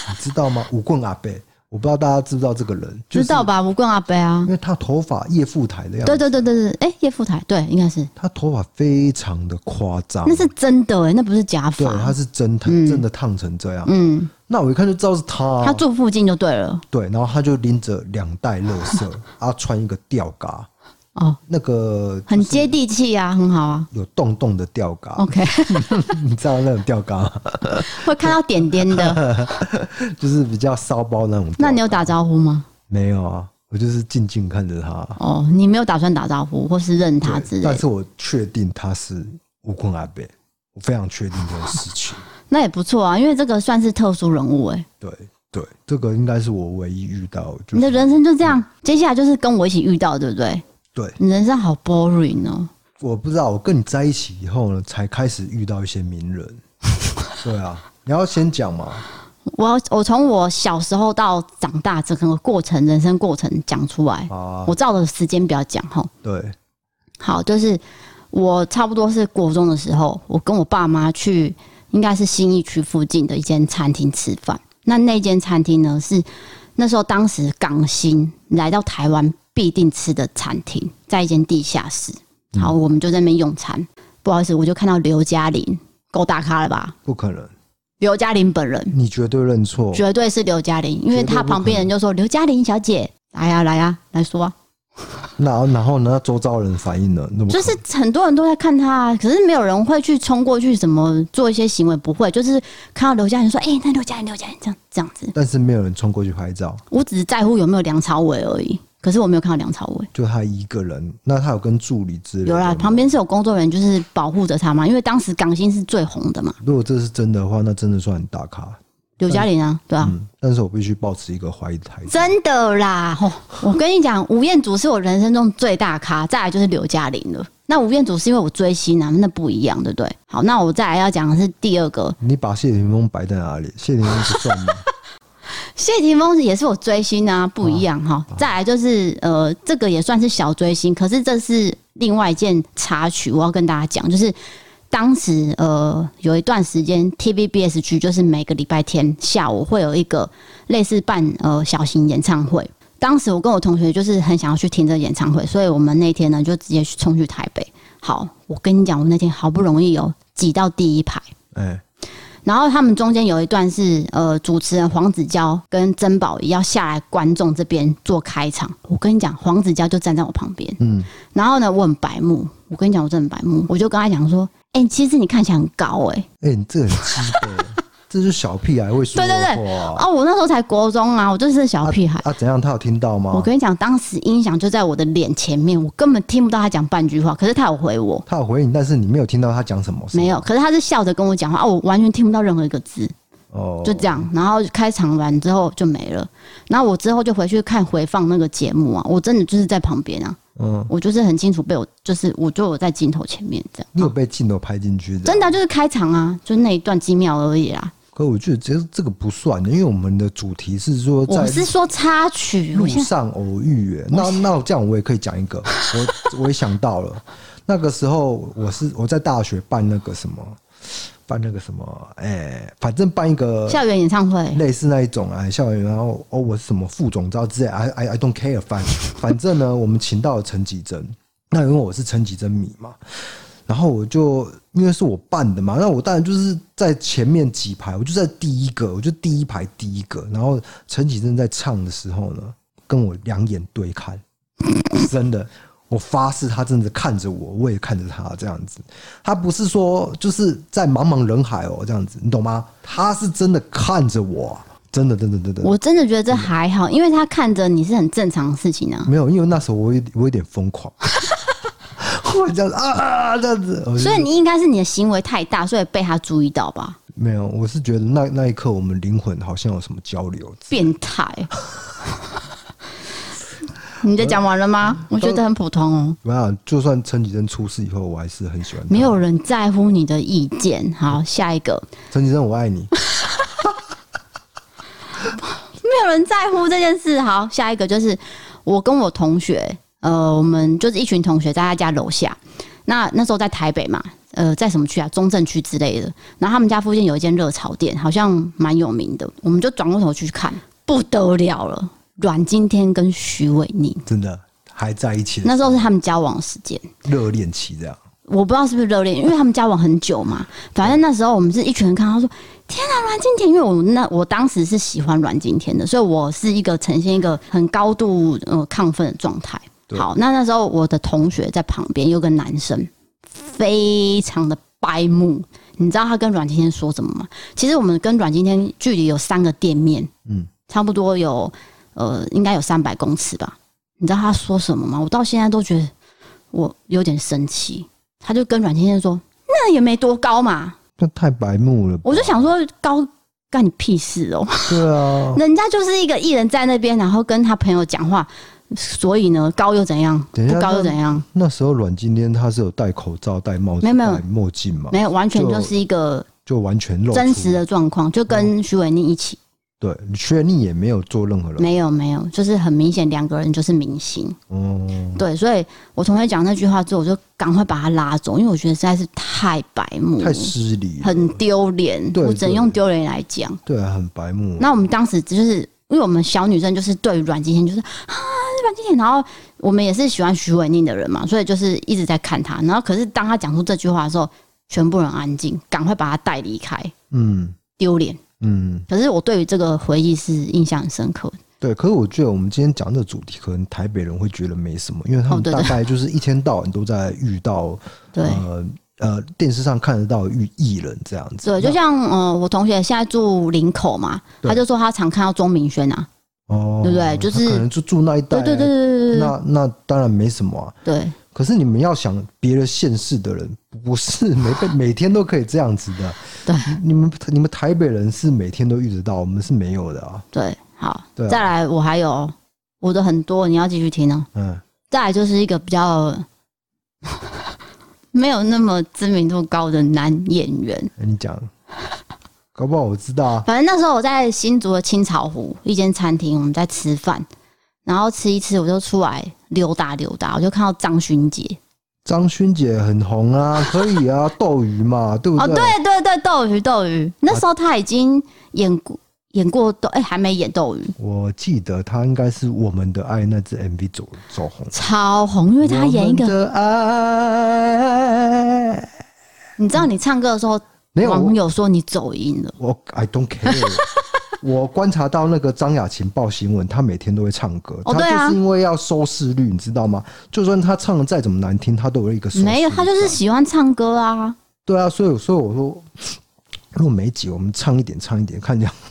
Speaker 1: 你知道吗？五棍阿伯，我不知道大家知不知道这个人？
Speaker 2: 知道吧？吴冠阿伯啊，
Speaker 1: 因为他头发叶富台的样子。
Speaker 2: 对对对对对，哎，叶富台，对，应该是
Speaker 1: 他头发非常的夸张，
Speaker 2: 那是真的哎，那不是假发，
Speaker 1: 对，他是真烫，真的烫成这样。嗯。那我一看就知道是他，啊，
Speaker 2: 他住附近就对了。
Speaker 1: 对，然后他就拎着两袋垃圾，啊，穿一个吊嘎，
Speaker 2: 哦，
Speaker 1: 那个
Speaker 2: 很接地气啊，很好啊，
Speaker 1: 有洞洞的吊嘎。
Speaker 2: OK，
Speaker 1: 你知道那种吊嘎吗？
Speaker 2: 会看到点点的，
Speaker 1: 就是比较骚包那种。
Speaker 2: 那你有打招呼吗？
Speaker 1: 没有啊，我就是静静看着他。
Speaker 2: 哦，你没有打算打招呼或是认他之类的？
Speaker 1: 但是我确定他是吴坤阿贝，我非常确定这件事情。
Speaker 2: 那也不错啊，因为这个算是特殊人物哎、欸。
Speaker 1: 对对，这个应该是我唯一遇到。就是、
Speaker 2: 你的人生就这样，接下来就是跟我一起遇到，对不对？
Speaker 1: 对，
Speaker 2: 你人生好 boring 哦。
Speaker 1: 我不知道，我跟你在一起以后呢，才开始遇到一些名人。对啊，你要先讲嘛。
Speaker 2: 我我从我小时候到长大整个过程，人生过程讲出来。啊，我照着时间表讲哈。
Speaker 1: 对，
Speaker 2: 好，就是我差不多是国中的时候，我跟我爸妈去。应该是新义区附近的一间餐厅吃饭。那那间餐厅呢，是那时候当时港星来到台湾必定吃的餐厅，在一间地下室。好，我们就在那边用餐。不好意思，我就看到刘嘉玲，够大咖了吧？
Speaker 1: 不可能，
Speaker 2: 刘嘉玲本人，
Speaker 1: 你绝对认错，
Speaker 2: 绝对是刘嘉玲，因为他旁边人就说：“刘嘉玲小姐，来呀、啊，来呀、啊，来说、啊。”
Speaker 1: 然后，然后呢？周遭人反应呢？
Speaker 2: 就是很多人都在看他，可是没有人会去冲过去，什么做一些行为，不会。就是看到刘嘉玲说：“哎、欸，那刘嘉玲，刘嘉玲这样这样子。”
Speaker 1: 但是没有人冲过去拍照。
Speaker 2: 我只是在乎有没有梁朝伟而已。可是我没有看到梁朝伟，
Speaker 1: 就他一个人。那他有跟助理之类的？
Speaker 2: 有啦，旁边是有工作人员，就是保护着他嘛。因为当时港星是最红的嘛。
Speaker 1: 如果这是真的话，那真的算很大咖。
Speaker 2: 刘嘉玲啊，对啊。
Speaker 1: 嗯，但是我必须保持一个怀疑的态度。
Speaker 2: 真的啦，哦，我跟你讲，吴彦祖是我人生中最大咖，再来就是刘嘉玲了。那吴彦祖是因为我追星啊，那不一样，对不对？好，那我再来要讲的是第二个。
Speaker 1: 你把谢霆锋摆在哪里？谢霆锋不算吗？
Speaker 2: 谢霆锋也是我追星啊，不一样哈。再来就是呃，这个也算是小追星，可是这是另外一件插曲，我要跟大家讲，就是当时呃有一段时间 TVBS 区就是每个礼拜天下午会有一个类似办呃小型演唱会。当时我跟我同学就是很想要去听这个演唱会，所以我们那天呢就直接去冲去台北。好，我跟你讲，我那天好不容易有挤到第一排，欸、然后他们中间有一段是呃主持人黄子佼跟曾宝仪要下来观众这边做开场。我跟你讲，黄子佼就站在我旁边，嗯，然后呢我很白目，我跟你讲我真的很白目，我就跟他讲说，哎、欸，其实你看起来很高、欸，哎，哎，你这很基本。
Speaker 1: 这是小屁孩会说话。对对对，
Speaker 2: 哦，我那时候才国中啊，我就是小屁孩。
Speaker 1: 啊，啊怎样？他有听到吗？
Speaker 2: 我跟你讲，当时音响就在我的脸前面，我根本听不到他讲半句话。可是他有回我，
Speaker 1: 他有回你，但是你没有听到他讲什么？
Speaker 2: 没有。可是他是笑着跟我讲话，哦，我完全听不到任何一个字。哦，就这样。然后开场完之后就没了。然后我之后就回去看回放那个节目啊，我真的就是在旁边啊。嗯，我就是很清楚被我，就是我就我在镜头前面这样。
Speaker 1: 你有被镜头拍进去的？
Speaker 2: 真的就是开场啊，就那一段几秒而已啦。
Speaker 1: 可我觉得这这个不算的，因为我们的主题是说，
Speaker 2: 我是说插曲，
Speaker 1: 路上偶遇。那那这样我也可以讲一个，我我也想到了，那个时候我是我在大学办那个什么，办那个什么，哎、欸，反正办一个
Speaker 2: 校园演唱会，
Speaker 1: 类似那一种啊，校园，然后哦，我是什么副总招之类，I I I don't care，反反正呢，我们请到了陈绮贞，那因为我是陈绮贞迷嘛。然后我就因为是我办的嘛，那我当然就是在前面几排，我就在第一个，我就第一排第一个。然后陈绮贞在唱的时候呢，跟我两眼对看，真的，我发誓他真的看着我，我也看着他这样子。他不是说就是在茫茫人海哦这样子，你懂吗？他是真的看着我，真的，真的，真的。
Speaker 2: 我真的觉得这还好，因为他看着你是很正常的事情啊。
Speaker 1: 没有，因为那时候我有我有点疯狂。会 这样子啊啊，这样子，
Speaker 2: 所以你应该是你的行为太大，所以被他注意到吧？
Speaker 1: 没有，我是觉得那那一刻我们灵魂好像有什么交流。
Speaker 2: 变态！你的讲完了吗？我觉得很普通哦。
Speaker 1: 没有，就算陈绮贞出事以后，我还是很喜欢。
Speaker 2: 没有人在乎你的意见。好，下一个。
Speaker 1: 陈绮贞，我爱你。
Speaker 2: 没有人在乎这件事。好，下一个就是我跟我同学。呃，我们就是一群同学在他家楼下。那那时候在台北嘛，呃，在什么区啊？中正区之类的。然后他们家附近有一间热炒店，好像蛮有名的。我们就转过头去看，不得了了，阮经天跟许玮宁
Speaker 1: 真的还在一起。
Speaker 2: 那时候是他们交往时间，
Speaker 1: 热恋期这样。
Speaker 2: 我不知道是不是热恋，因为他们交往很久嘛。反正那时候我们是一群人看，他说：“天啊，阮经天！”因为我那我当时是喜欢阮经天的，所以我是一个呈现一个很高度呃亢奋的状态。好，那那时候我的同学在旁边有个男生，非常的白目。你知道他跟阮经天说什么吗？其实我们跟阮经天距离有三个店面，嗯，差不多有呃，应该有三百公尺吧。你知道他说什么吗？我到现在都觉得我有点生气。他就跟阮经天说：“那也没多高嘛，
Speaker 1: 那太白目了。”
Speaker 2: 我就想说，高干你屁事哦？
Speaker 1: 对啊，
Speaker 2: 人家就是一个艺人，在那边，然后跟他朋友讲话。所以呢，高又怎样？不高又怎样？
Speaker 1: 那，那时候阮经天他是有戴口罩、戴帽子、戴墨镜嘛？
Speaker 2: 没有，完全就是一个
Speaker 1: 就，就完全露
Speaker 2: 真实的状况，就跟徐伟宁一起。
Speaker 1: 对，徐伟宁也没有做任何的，
Speaker 2: 没有没有，就是很明显两个人就是明星。嗯，对，所以我同学讲那句话之后，我就赶快把他拉走，因为我觉得实在是太白目、
Speaker 1: 太失礼、
Speaker 2: 很丢脸。我只能用丢脸来讲。
Speaker 1: 对啊，很白目。
Speaker 2: 那我们当时就是因为我们小女生，就是对阮经天就是啊。然后我们也是喜欢许玮宁的人嘛，所以就是一直在看他。然后可是当他讲出这句话的时候，全部人安静，赶快把他带离开。嗯，丢脸。嗯，可是我对于这个回忆是印象很深刻。
Speaker 1: 对，可是我觉得我们今天讲的主题，可能台北人会觉得没什么，因为他们大概就是一天到晚都在遇到，对呃呃电视上看得到遇艺人这样子。
Speaker 2: 对，就像呃我同学现在住林口嘛，他就说他常看到钟明轩啊。哦，对不对？就是
Speaker 1: 可能就住那一带，
Speaker 2: 对对对对对，
Speaker 1: 那那当然没什么啊。
Speaker 2: 对，
Speaker 1: 可是你们要想，别的县市的人不是每个每天都可以这样子的。
Speaker 2: 对，
Speaker 1: 你们你们台北人是每天都遇得到，我们是没有的啊。
Speaker 2: 对，好，
Speaker 1: 对啊
Speaker 2: 再来，我还有我的很多，你要继续听哦。
Speaker 1: 嗯，
Speaker 2: 再来就是一个比较 没有那么知名度高的男演员。
Speaker 1: 跟你讲，搞不好我知道啊。
Speaker 2: 反正那时候我在新竹的青草湖一间餐厅，我们在吃饭，然后吃一吃，我就出来溜达溜达，我就看到张勋杰。
Speaker 1: 张勋杰很红啊，可以啊，斗鱼嘛，对不对？
Speaker 2: 哦，对对对，斗鱼斗鱼，那时候他已经演过、啊、演过斗，哎、欸，还没演斗鱼。
Speaker 1: 我记得他应该是我们的爱那支 MV 走走红，
Speaker 2: 超红，因为他演一个。
Speaker 1: 的爱
Speaker 2: 你知道你唱歌的时候，没有网友说你走音了。
Speaker 1: 我 I don't care。我观察到那个张雅琴报新闻，她每天都会唱歌。她就是因为要收视率，你知道吗？就算她唱的再怎么难听，她都有一个收视率。
Speaker 2: 没有，她就是喜欢唱歌啊。
Speaker 1: 对啊，所以所以我说，如果没几，我们唱一点，唱一点，看这样。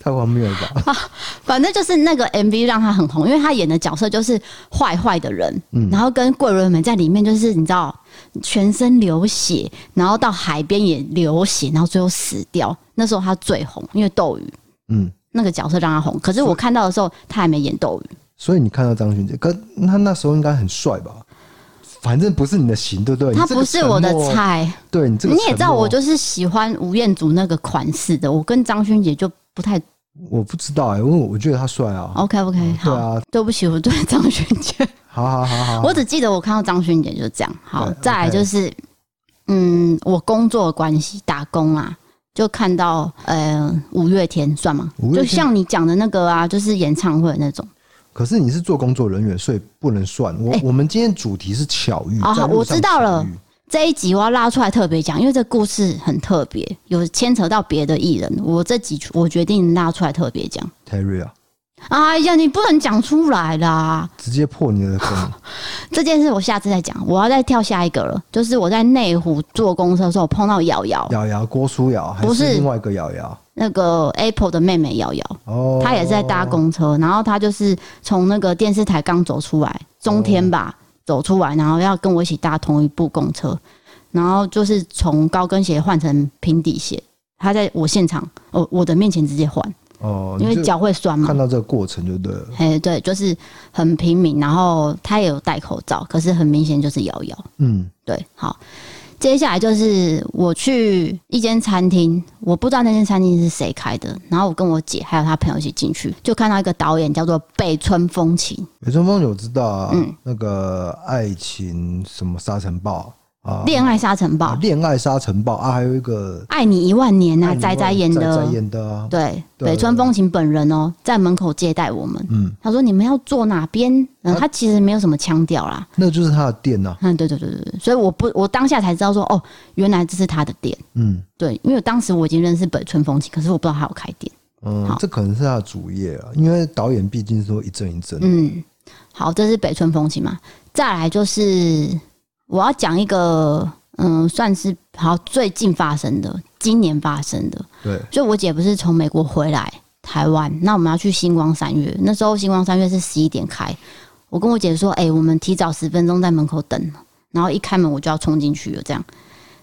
Speaker 1: 太荒谬了吧？
Speaker 2: 反正就是那个 MV 让他很红，因为他演的角色就是坏坏的人，嗯，然后跟桂纶镁在里面就是你知道，全身流血，然后到海边也流血，然后最后死掉。那时候他最红，因为斗鱼，嗯，那个角色让他红。可是我看到的时候，他还没演斗鱼。
Speaker 1: 所以你看到张勋杰，可他那时候应该很帅吧？反正不是你的型，对不对？
Speaker 2: 他不是我的菜。
Speaker 1: 对你这个，
Speaker 2: 你也知道，我就是喜欢吴彦祖那个款式的。我跟张勋杰就不太。
Speaker 1: 我不知道哎、欸，因为我觉得他帅啊。
Speaker 2: OK OK，、嗯、好，对啊，对不起，我对张勋杰。
Speaker 1: 好好好好，
Speaker 2: 我只记得我看到张勋杰就这样。好，再来就是，嗯，我工作的关系，打工啊，就看到呃五月天算吗？就像你讲的那个啊，就是演唱会那种。
Speaker 1: 可是你是做工作人员，所以不能算。我、欸、我们今天主题是巧遇。
Speaker 2: 好，我知道了。这一集我要拉出来特别讲，因为这故事很特别，有牵扯到别的艺人。我这集我决定拉出来特别讲。
Speaker 1: Terry 啊，
Speaker 2: 哎呀，你不能讲出来啦，
Speaker 1: 直接破你的梗。
Speaker 2: 这件事我下次再讲，我要再跳下一个了。就是我在内湖坐公车的时候，我碰到瑶瑶，
Speaker 1: 瑶瑶郭书瑶，不是另外一个瑶瑶？
Speaker 2: 那个 Apple 的妹妹瑶瑶，哦，她也是在搭公车，然后她就是从那个电视台刚走出来，中天吧。哦走出来，然后要跟我一起搭同一部公车，然后就是从高跟鞋换成平底鞋。她在我现场，哦，我的面前直接换哦，因为脚会酸嘛。
Speaker 1: 看到这个过程就对了。
Speaker 2: 哎，对，就是很平民，然后他也有戴口罩，可是很明显就是摇摇。嗯，对，好。接下来就是我去一间餐厅，我不知道那间餐厅是谁开的，然后我跟我姐还有她朋友一起进去，就看到一个导演叫做北村风情。
Speaker 1: 北村风情我知道啊，嗯，那个爱情什么沙尘暴。啊！
Speaker 2: 恋爱沙尘暴，
Speaker 1: 恋爱沙尘暴啊！还有一个
Speaker 2: 爱你一万年啊，仔仔演的，
Speaker 1: 仔仔演的啊。
Speaker 2: 对，北村风情本人哦，在门口接待我们。嗯，他说你们要坐哪边？嗯，他其实没有什么腔调啦。
Speaker 1: 那就是他的店呐。
Speaker 2: 嗯，对对对对对，所以我不，我当下才知道说，哦，原来这是他的店。嗯，对，因为当时我已经认识北村风情，可是我不知道他有开店。
Speaker 1: 嗯，这可能是他的主业啊，因为导演毕竟是说一阵一阵。
Speaker 2: 嗯，好，这是北村风情嘛。再来就是。我要讲一个，嗯，算是好最近发生的，今年发生的。对，就我姐不是从美国回来台湾，那我们要去星光三月，那时候星光三月是十一点开，我跟我姐说，哎、欸，我们提早十分钟在门口等，然后一开门我就要冲进去了，这样，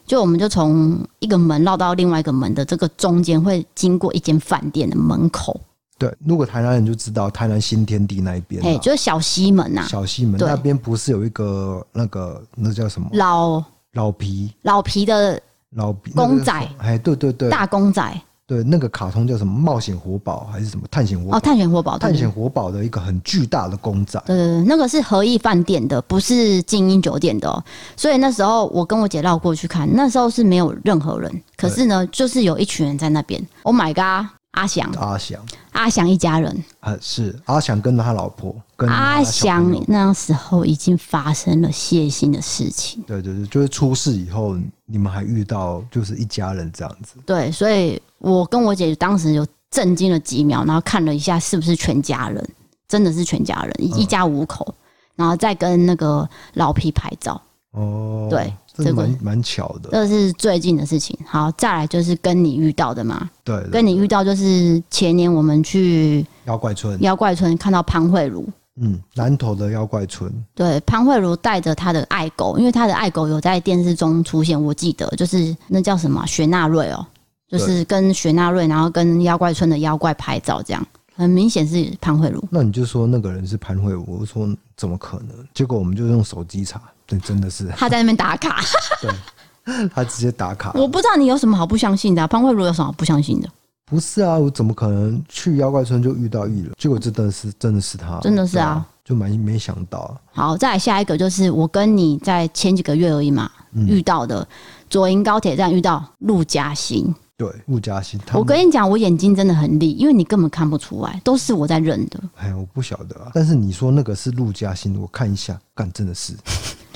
Speaker 2: 就我们就从一个门绕到另外一个门的这个中间，会经过一间饭店的门口。
Speaker 1: 对，如果台南人就知道台南新天地那一边，
Speaker 2: 哎，就是小西门呐。
Speaker 1: 小西门那边不是有一个那个那叫什么
Speaker 2: 老
Speaker 1: 老皮
Speaker 2: 老皮的
Speaker 1: 老皮
Speaker 2: 公仔？
Speaker 1: 哎，对对对，
Speaker 2: 大公仔。
Speaker 1: 对，那个卡通叫什么？冒险活宝还是什么？探险活宝？
Speaker 2: 哦，探险活宝，
Speaker 1: 探险活宝的一个很巨大的公仔。
Speaker 2: 对对对，那个是和义饭店的，不是精英酒店的哦。所以那时候我跟我姐绕过去看，那时候是没有任何人，可是呢，就是有一群人在那边。Oh my god！阿翔，
Speaker 1: 阿翔，
Speaker 2: 阿翔一家人
Speaker 1: 啊，是阿翔跟他老婆，跟
Speaker 2: 阿翔那时候已经发生了血腥的事情。
Speaker 1: 对对对，就是出事以后，你们还遇到就是一家人这样子。
Speaker 2: 对，所以我跟我姐当时就震惊了几秒，然后看了一下是不是全家人，真的是全家人，一家五口，然后再跟那个老皮拍照。哦，对。这个蛮
Speaker 1: 蛮巧的，
Speaker 2: 这是最近的事情。好，再来就是跟你遇到的嘛。
Speaker 1: 对，
Speaker 2: 跟你遇到就是前年我们去
Speaker 1: 妖怪村，
Speaker 2: 妖怪村看到潘慧茹，
Speaker 1: 嗯，南投的妖怪村。
Speaker 2: 对，潘慧茹带着他的爱狗，因为他的爱狗有在电视中出现，我记得就是那叫什么雪纳瑞哦，就是跟雪纳瑞，然后跟妖怪村的妖怪拍照，这样很明显是潘慧茹。
Speaker 1: 那你就说那个人是潘慧茹，我说怎么可能？结果我们就用手机查，对，真的是
Speaker 2: 他在那边打卡，
Speaker 1: 对，他直接打卡。
Speaker 2: 我不知道你有什么好不相信的啊，潘慧茹有什么好不相信的？
Speaker 1: 不是啊，我怎么可能去妖怪村就遇到艺人？结果真的是真的是他，
Speaker 2: 真的是啊，
Speaker 1: 就蛮没想到。
Speaker 2: 好，再来下一个就是我跟你在前几个月而已嘛，嗯、遇到的左营高铁站遇到陆嘉欣。
Speaker 1: 对，陆嘉欣，
Speaker 2: 我跟你讲，我眼睛真的很利，因为你根本看不出来，都是我在认的。
Speaker 1: 哎，我不晓得啊，但是你说那个是陆嘉欣，我看一下，干真的是。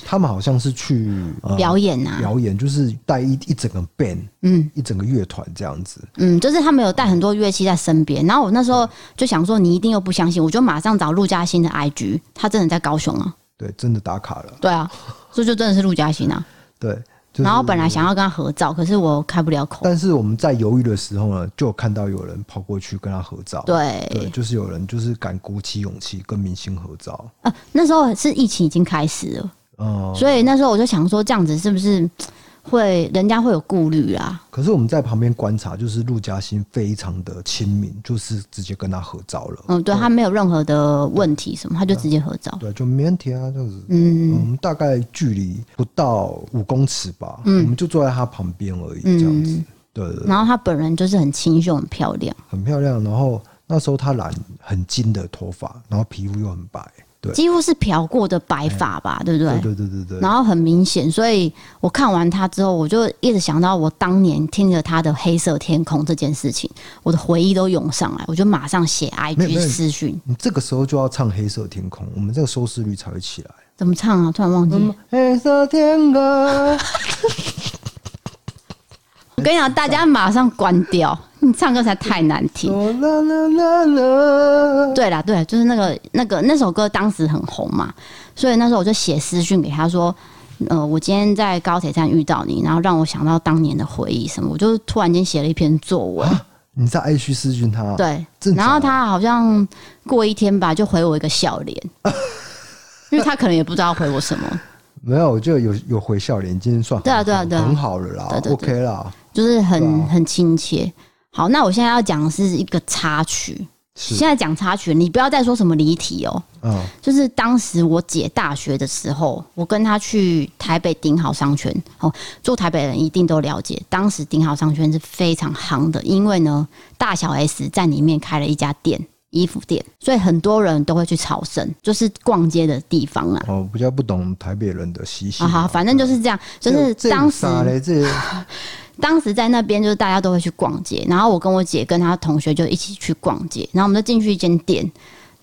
Speaker 1: 他们好像是去
Speaker 2: 表演啊，
Speaker 1: 表演就是带一一整个 band，嗯，一整个乐团这样子，
Speaker 2: 嗯，就是他们有带很多乐器在身边。然后我那时候就想说，你一定又不相信，我就马上找陆嘉欣的 IG，他真的在高雄啊，
Speaker 1: 对，真的打卡了，
Speaker 2: 对啊，所以就真的是陆嘉欣啊，
Speaker 1: 对。
Speaker 2: 然后本来想要跟他合照，可是我开不了口。
Speaker 1: 但是我们在犹豫的时候呢，就有看到有人跑过去跟他合照。
Speaker 2: 对，
Speaker 1: 对，就是有人就是敢鼓起勇气跟明星合照。
Speaker 2: 啊，那时候是疫情已经开始了。哦，所以那时候我就想说，这样子是不是 会人家会有顾虑啊？
Speaker 1: 可是我们在旁边观察，就是陆嘉欣非常的亲民，就是直接跟他合照了。
Speaker 2: 嗯，对，他没有任何的问题什么，他就直接合照。
Speaker 1: 对，就没问题啊，这样子。嗯，我们大概距离不到五公尺吧，嗯我们就坐在他旁边而已，这样子。对。
Speaker 2: 然后他本人就是很清秀，很漂亮，
Speaker 1: 很漂亮。然后那时候他染很金的头发，然后皮肤又很白。
Speaker 2: 几乎是漂过的白发吧，对不对？
Speaker 1: 对对对对。
Speaker 2: 然后很明显，所以我看完他之后，我就一直想到我当年听着他的《黑色天空》这件事情，我的回忆都涌上来，我就马上写 IG 私讯。
Speaker 1: 你这个时候就要唱《黑色天空》，我们这个收视率才会起来。
Speaker 2: 怎么唱啊？突然忘记。
Speaker 1: 黑色天空。
Speaker 2: 我跟你讲，大家马上关掉。你唱歌才太难听。对啦，对，就是那个那个那首歌当时很红嘛，所以那时候我就写私讯给他说，呃，我今天在高铁站遇到你，然后让我想到当年的回忆什么，我就突然间写了一篇作文。
Speaker 1: 你在 IG 私讯他？
Speaker 2: 对，然后他好像过一天吧，就回我一个笑脸，因为他可能也不知道回我什么。
Speaker 1: 没有，我就有有回笑脸，今天算
Speaker 2: 对啊对啊对，
Speaker 1: 很好了啦，OK 啦，
Speaker 2: 就是很很亲切。好，那我现在要讲的是一个插曲。现在讲插曲，你不要再说什么离题哦。嗯，就是当时我姐大学的时候，我跟她去台北顶好商圈。哦，住台北人一定都了解，当时顶好商圈是非常夯的，因为呢，大小 S 在里面开了一家店，衣服店，所以很多人都会去朝圣，就是逛街的地方啊。
Speaker 1: 哦，比较不懂台北人的习性。
Speaker 2: 好，反正就是这样，就是当时。当时在那边，就是大家都会去逛街，然后我跟我姐跟她同学就一起去逛街，然后我们就进去一间店，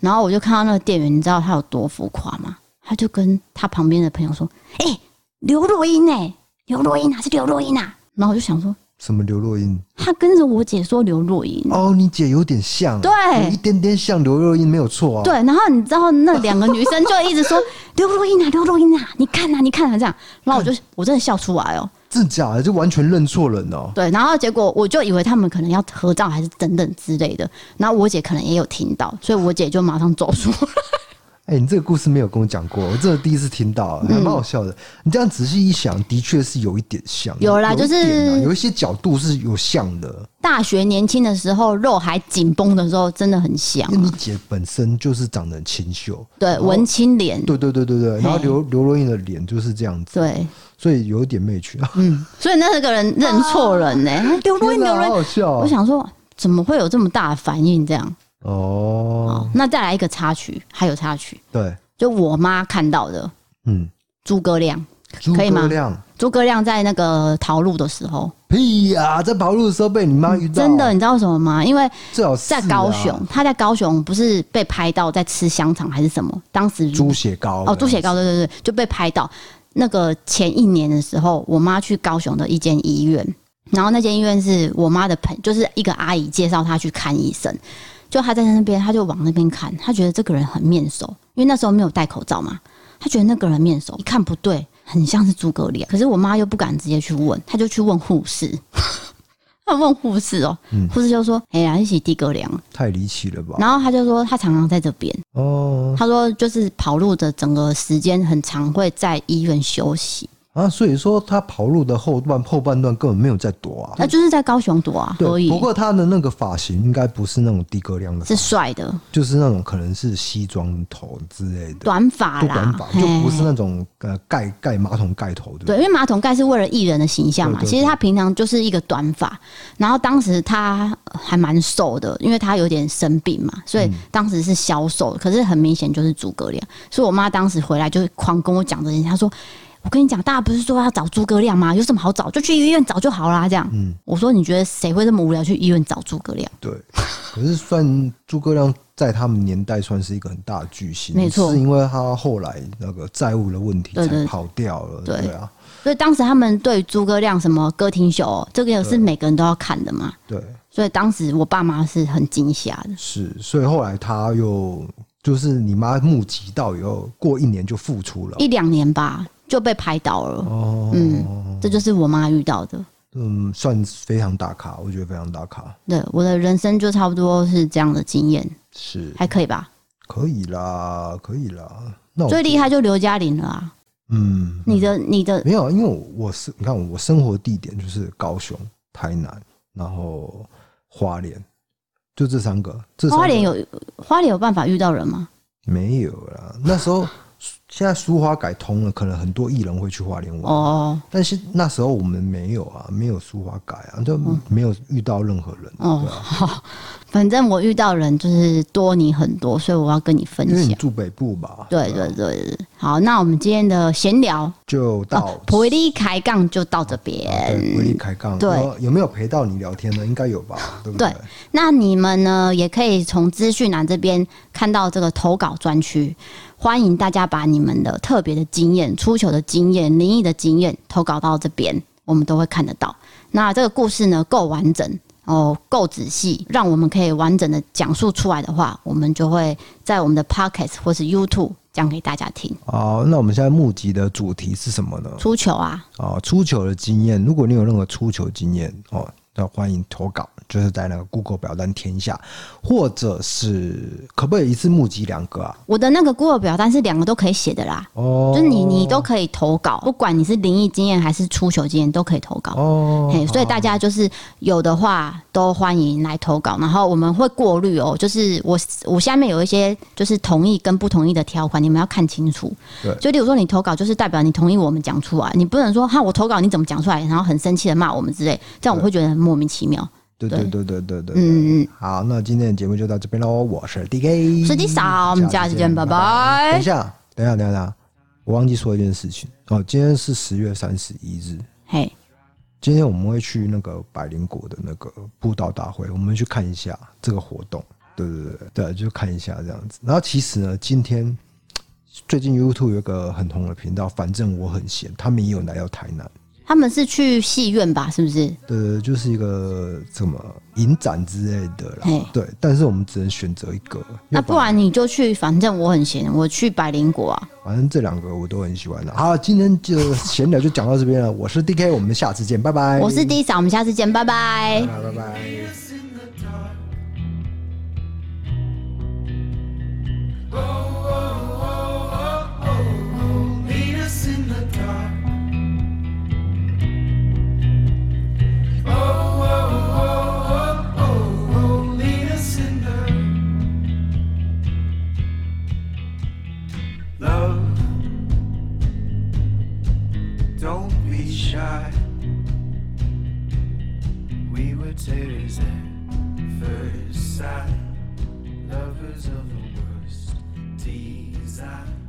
Speaker 2: 然后我就看到那个店员，你知道他有多浮夸吗？他就跟他旁边的朋友说：“哎、欸，刘若英哎，刘若英啊，是刘若英啊。”然后我就想说，
Speaker 1: 什么刘若英？
Speaker 2: 他跟着我姐说刘若英
Speaker 1: 哦，你姐有点像，
Speaker 2: 对，
Speaker 1: 有一点点像刘若英，没有错啊。
Speaker 2: 对，然后你知道那两个女生就一直说刘若英啊，刘若英啊，你看啊，你看啊，这样，然后我就我真的笑出来哦。
Speaker 1: 是假的，就完全认错人哦。
Speaker 2: 对，然后结果我就以为他们可能要合照，还是等等之类的。然后我姐可能也有听到，所以我姐就马上走出。
Speaker 1: 哎、欸，你这个故事没有跟我讲过，我真的第一次听到，还蛮好笑的。嗯、你这样仔细一想，的确是有一点像。
Speaker 2: 有啦，就是
Speaker 1: 有一些角度是有像的。
Speaker 2: 大学年轻的时候，肉还紧绷的时候，真的很像、啊。
Speaker 1: 因为你姐本身就是长得很清秀，
Speaker 2: 对，文青脸。
Speaker 1: 对对对对对。然后刘刘若英的脸就是这样子。
Speaker 2: 对。
Speaker 1: 所以有一点媚趣啊。
Speaker 2: 嗯。所以那个人认错人呢、欸？刘若英，刘若英，好好笑、啊。我想说，怎么会有这么大的反应？这样。哦。那再来一个插曲，还有插曲。
Speaker 1: 对。
Speaker 2: 就我妈看到的，嗯，诸葛亮，可以吗？诸葛亮在那个逃路的时候，
Speaker 1: 屁呀，在跑路的时候被你妈遇到，
Speaker 2: 真的，你知道为什么吗？因为在高雄，他在高雄不是被拍到在吃香肠还是什么？当时
Speaker 1: 猪血糕
Speaker 2: 哦，猪血糕，对对对，就被拍到。那个前一年的时候，我妈去高雄的一间医院，然后那间医院是我妈的朋，就是一个阿姨介绍她去看医生。就他在那边，他就往那边看，他觉得这个人很面熟，因为那时候没有戴口罩嘛。他觉得那个人面熟，一看不对，很像是诸葛亮。可是我妈又不敢直接去问，他就去问护士。他问护士哦，护士就说：“哎呀，一起地哥凉，
Speaker 1: 太离奇了吧？”
Speaker 2: 然后他就说：“他常常在这边哦。”他说：“就是跑路的整个时间很长，会在医院休息。”
Speaker 1: 啊，所以说他跑路的后段后半段根本没有在躲啊，
Speaker 2: 他就是在高雄躲啊。
Speaker 1: 对，不过他的那个发型应该不是那种低格量的，
Speaker 2: 是帅的，
Speaker 1: 就是那种可能是西装头之类的
Speaker 2: 短发啦，
Speaker 1: 短发就不是那种呃盖盖马桶盖头的。
Speaker 2: 对，因为马桶盖是为了艺人的形象嘛，其实他平常就是一个短发。然后当时他还蛮瘦的，因为他有点生病嘛，所以当时是消瘦，可是很明显就是诸葛亮。所以我妈当时回来就狂跟我讲这件事，她说。我跟你讲，大家不是说要找诸葛亮吗？有什么好找？就去医院找就好啦。这样，嗯，我说你觉得谁会这么无聊去医院找诸葛亮？
Speaker 1: 对，可是算诸葛亮在他们年代算是一个很大的巨星，
Speaker 2: 没错，
Speaker 1: 是因为他后来那个债务的问题才跑掉了。对，啊，
Speaker 2: 所以当时他们对诸葛亮什么歌厅秀，这个也是每个人都要看的嘛。
Speaker 1: 对，
Speaker 2: 所以当时我爸妈是很惊吓的。
Speaker 1: 是，所以后来他又就是你妈募集到以后，过一年就复出了，
Speaker 2: 一两年吧。就被拍倒了，哦，嗯，这就是我妈遇到的，
Speaker 1: 嗯，算非常大咖，我觉得非常大咖。
Speaker 2: 对，我的人生就差不多是这样的经验，
Speaker 1: 是
Speaker 2: 还可以吧？
Speaker 1: 可以啦，可以啦。那
Speaker 2: 最厉害就刘嘉玲了啊，
Speaker 1: 嗯，
Speaker 2: 你的你的
Speaker 1: 没有，因为我是你看我生活地点就是高雄、台南，然后花莲，就这三个。这花莲
Speaker 2: 有花莲有办法遇到人吗？
Speaker 1: 没有啦，那时候。现在苏花改通了，可能很多艺人会去花莲玩。哦，但是那时候我们没有啊，没有苏花改啊，就没有遇到任何人。哦，
Speaker 2: 好，反正我遇到人就是多你很多，所以我要跟你分享。
Speaker 1: 因为你住北部吧？
Speaker 2: 对对对对。好，那我们今天的闲聊
Speaker 1: 就到
Speaker 2: 普利开杠就到这边。
Speaker 1: 婆利开杠，对，有没有陪到你聊天呢？应该有吧？对不对？
Speaker 2: 那你们呢，也可以从资讯栏这边看到这个投稿专区。欢迎大家把你们的特别的经验、出糗的经验、灵异的经验投稿到这边，我们都会看得到。那这个故事呢，够完整哦，够仔细，让我们可以完整的讲述出来的话，我们就会在我们的 Pocket 或是 YouTube 讲给大家听。
Speaker 1: 哦，那我们现在募集的主题是什么呢？
Speaker 2: 出糗啊！
Speaker 1: 哦，出糗的经验，如果你有任何出糗经验哦。那欢迎投稿，就是在那个 Google 表单填一下，或者是可不可以一次募集两个啊？
Speaker 2: 我的那个 Google 表单是两个都可以写的啦。哦，就是你你都可以投稿，不管你是灵异经验还是出糗经验都可以投稿。哦，嘿，所以大家就是有的话都欢迎来投稿，然后我们会过滤哦。就是我我下面有一些就是同意跟不同意的条款，你们要看清楚。对，就例如说你投稿就是代表你同意我们讲出来，你不能说哈我投稿你怎么讲出来，然后很生气的骂我们之类，这样我会觉得很。莫名其妙，
Speaker 1: 对对对对对对，嗯嗯，好，那今天的节目就到这边喽。我是 DK，
Speaker 2: 是 D 嫂，我们下次见，拜拜。
Speaker 1: 等一下，等一下，等一下，我忘记说一件事情哦。今天是十月三十一日，嘿，今天我们会去那个百灵果的那个布道大会，我们去看一下这个活动。对对对对，就看一下这样子。然后其实呢，今天最近 YouTube 有一个很红的频道，反正我很闲，他们也有来到台南。
Speaker 2: 他们是去戏院吧？是不是？
Speaker 1: 对，就是一个什么影展之类的啦。对，但是我们只能选择一个。
Speaker 2: 那不然你就去，反正我很闲，我去百灵果啊。
Speaker 1: 反正这两个我都很喜欢的。好，今天就闲聊就讲到这边了。我是 DK，我们下次见，拜拜。
Speaker 2: 我是 D 嫂，我们下次见，拜拜。
Speaker 1: 拜拜。spectators at first sight, lovers of the worst desire.